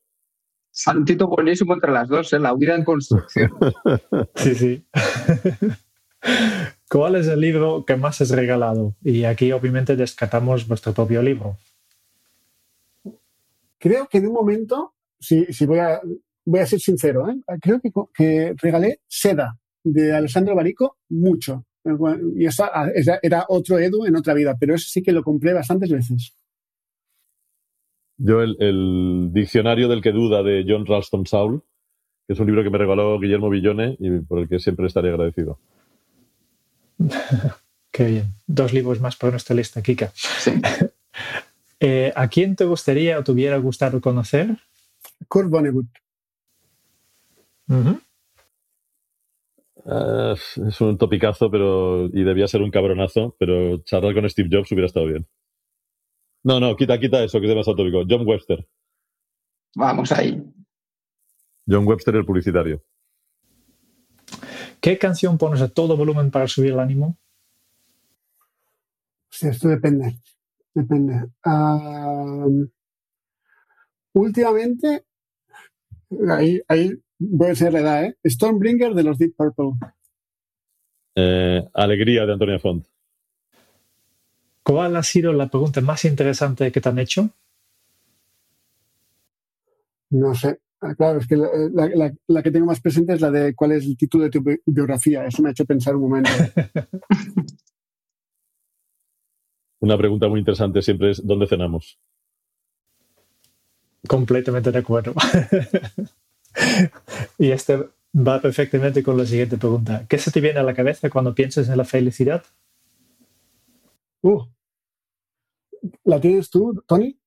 Santito buenísimo entre las dos, ¿eh? la huida en construcción. (laughs) sí, sí. (laughs) ¿Cuál es el libro que más has regalado? Y aquí obviamente descartamos vuestro propio libro. Creo que en un momento, si, voy, a, voy a ser sincero, ¿eh? creo que, que, regalé Seda de Alessandro Barico mucho. Y esa, era otro Edu en otra vida, pero ese sí que lo compré bastantes veces. Yo el, diccionario del que duda de John Ralston Saul, que es un libro que me regaló Guillermo Villone y por el que siempre estaré agradecido. (laughs) Qué bien. Dos libros más para nuestra lista, Kika. (laughs) Eh, ¿A quién te gustaría o te hubiera gustado conocer? Kurt Vonnegut. Ah, es un topicazo pero, y debía ser un cabronazo, pero charlar con Steve Jobs hubiera estado bien. No, no, quita, quita eso, que es demasiado tópico. John Webster. Vamos ahí. John Webster, el publicitario. ¿Qué canción pones a todo volumen para subir el ánimo? Sí, esto depende. Depende. últimamente, ahí, ahí voy a ser la edad, ¿eh? Stormbringer de los Deep Purple. Eh, alegría de Antonia Font. ¿Cuál ha sido la pregunta más interesante que te han hecho? No sé. Claro, es que la, que tengo más presente es la de cuál es el título de tu biografía. Eso me ha hecho pensar un momento. (laughs) Una pregunta muy interesante siempre es ¿dónde cenamos? Completamente de acuerdo. (laughs) y este va perfectamente con la siguiente pregunta. ¿Qué se te viene a la cabeza cuando piensas en la felicidad? Uh, ¿La tienes tú, Tony?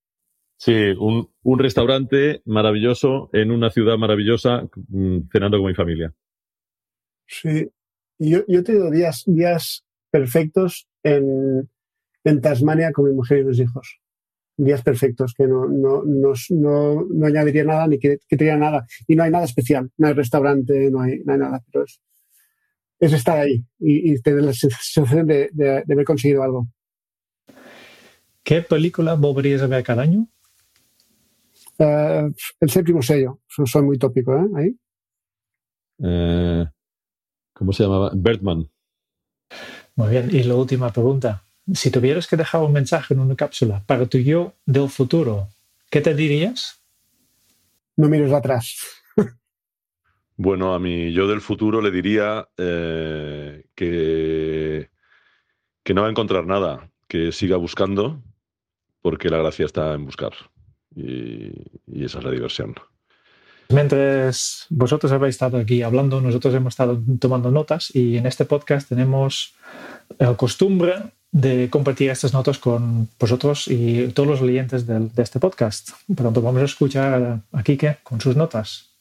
Sí, un, restaurante maravilloso en una ciudad maravillosa, mm, cenando con mi familia. Sí, yo, yo he tenido días, días perfectos en, Tasmania con mi mujer y mis hijos. Días perfectos que no, no, no, añadiría nada ni que, que nada. Y no hay nada especial, no hay restaurante, no hay, nada, pero es, estar ahí y, tener la sensación de haber conseguido algo. ¿Qué película volverías a ver cada año? Eh, el séptimo sello. Soy muy tópico, ¿eh? Ahí. Eh, ¿Cómo se llamaba? Bertman. Muy bien. Y la última pregunta. Si tuvieras que dejar un mensaje en una cápsula para tu yo del futuro, ¿qué te dirías? No mires atrás. bueno, a mi yo del futuro le diría eh, que, que no va a encontrar nada, que siga buscando, porque la gracia está en buscar. Y, esa es la diversión. Mientras vosotros habéis estado aquí hablando, nosotros hemos estado tomando notas y en este podcast tenemos la costumbre de compartir estas notas con vosotros y todos los oyentes de, este podcast. Por vamos a escuchar a Kike con sus notas.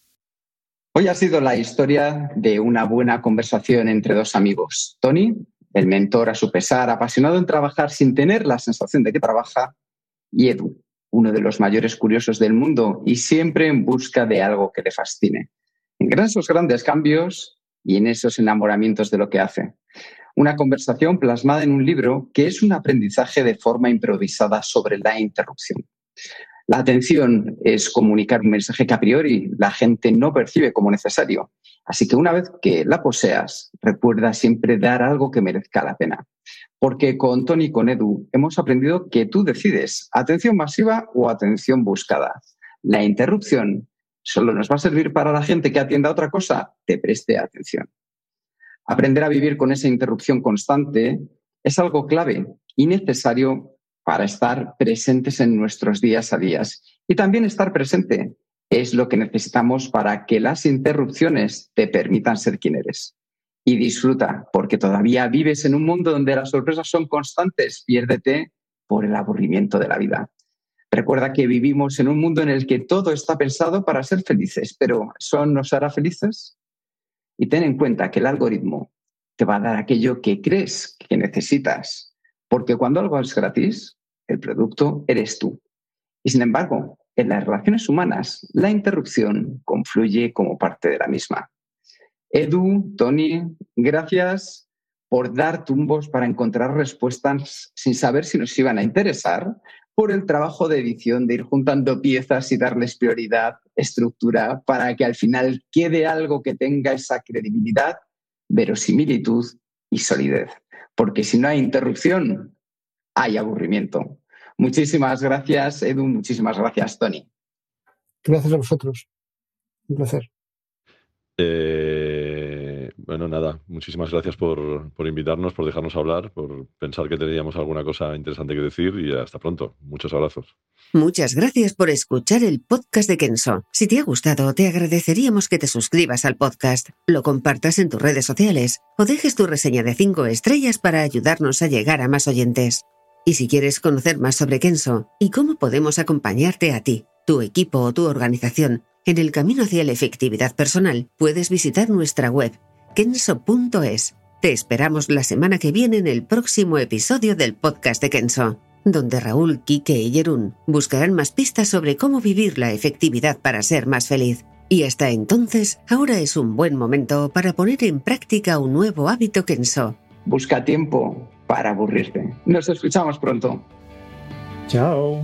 Hoy ha sido la historia de una buena conversación entre dos amigos. Tony, el mentor a su pesar, apasionado en trabajar sin tener la sensación de que trabaja, y Edu, uno de los mayores curiosos del mundo y siempre en busca de algo que le fascine. En esos grandes cambios y en esos enamoramientos de lo que hace. Una conversación plasmada en un libro que es un aprendizaje de forma improvisada sobre la interrupción. La atención es comunicar un mensaje que a priori la gente no percibe como necesario. Así que una vez que la poseas, recuerda siempre dar algo que merezca la pena. Porque con Tony y con Edu hemos aprendido que tú decides atención masiva o atención buscada. La interrupción solo nos va a servir para la gente que atienda otra cosa, te preste atención. Aprender a vivir con esa interrupción constante es algo clave y necesario para estar presentes en nuestros días a días. Y también estar presente es lo que necesitamos para que las interrupciones te permitan ser quien eres. Y disfruta, porque todavía vives en un mundo donde las sorpresas son constantes. Piérdete por el aburrimiento de la vida. Recuerda que vivimos en un mundo en el que todo está pensado para ser felices, pero ¿eso nos hará felices? Y ten en cuenta que el algoritmo te va a dar aquello que crees que necesitas porque cuando algo es gratis, el producto eres tú. Y sin embargo, en las relaciones humanas, la interrupción confluye como parte de la misma. Edu, Tony, gracias por dar tumbos para encontrar respuestas sin saber si nos iban a interesar, por el trabajo de edición, de ir juntando piezas y darles prioridad, estructura, para que al final quede algo que tenga esa credibilidad, verosimilitud y solidez porque si no hay interrupción, hay aburrimiento. Muchísimas gracias, Edu. Muchísimas gracias, Tony. Gracias a vosotros. Un placer. Eh, bueno, nada, muchísimas gracias por, por, invitarnos, por dejarnos hablar, por pensar que teníamos alguna cosa interesante que decir y hasta pronto. Muchos abrazos. Muchas gracias por escuchar el podcast de Kenso. Si te ha gustado, te agradeceríamos que te suscribas al podcast, lo compartas en tus redes sociales o dejes tu reseña de 5 estrellas para ayudarnos a llegar a más oyentes. Y si quieres conocer más sobre Kenso y cómo podemos acompañarte a ti, tu equipo o tu organización en el camino hacia la efectividad personal, puedes visitar nuestra web kenso.es. Te esperamos la semana que viene en el próximo episodio del podcast de Kenso donde Raúl, Quique y Jerún buscarán más pistas sobre cómo vivir la efectividad para ser más feliz. Y hasta entonces, ahora es un buen momento para poner en práctica un nuevo hábito Kenso. Busca tiempo para aburrirte. Nos escuchamos pronto. Chao.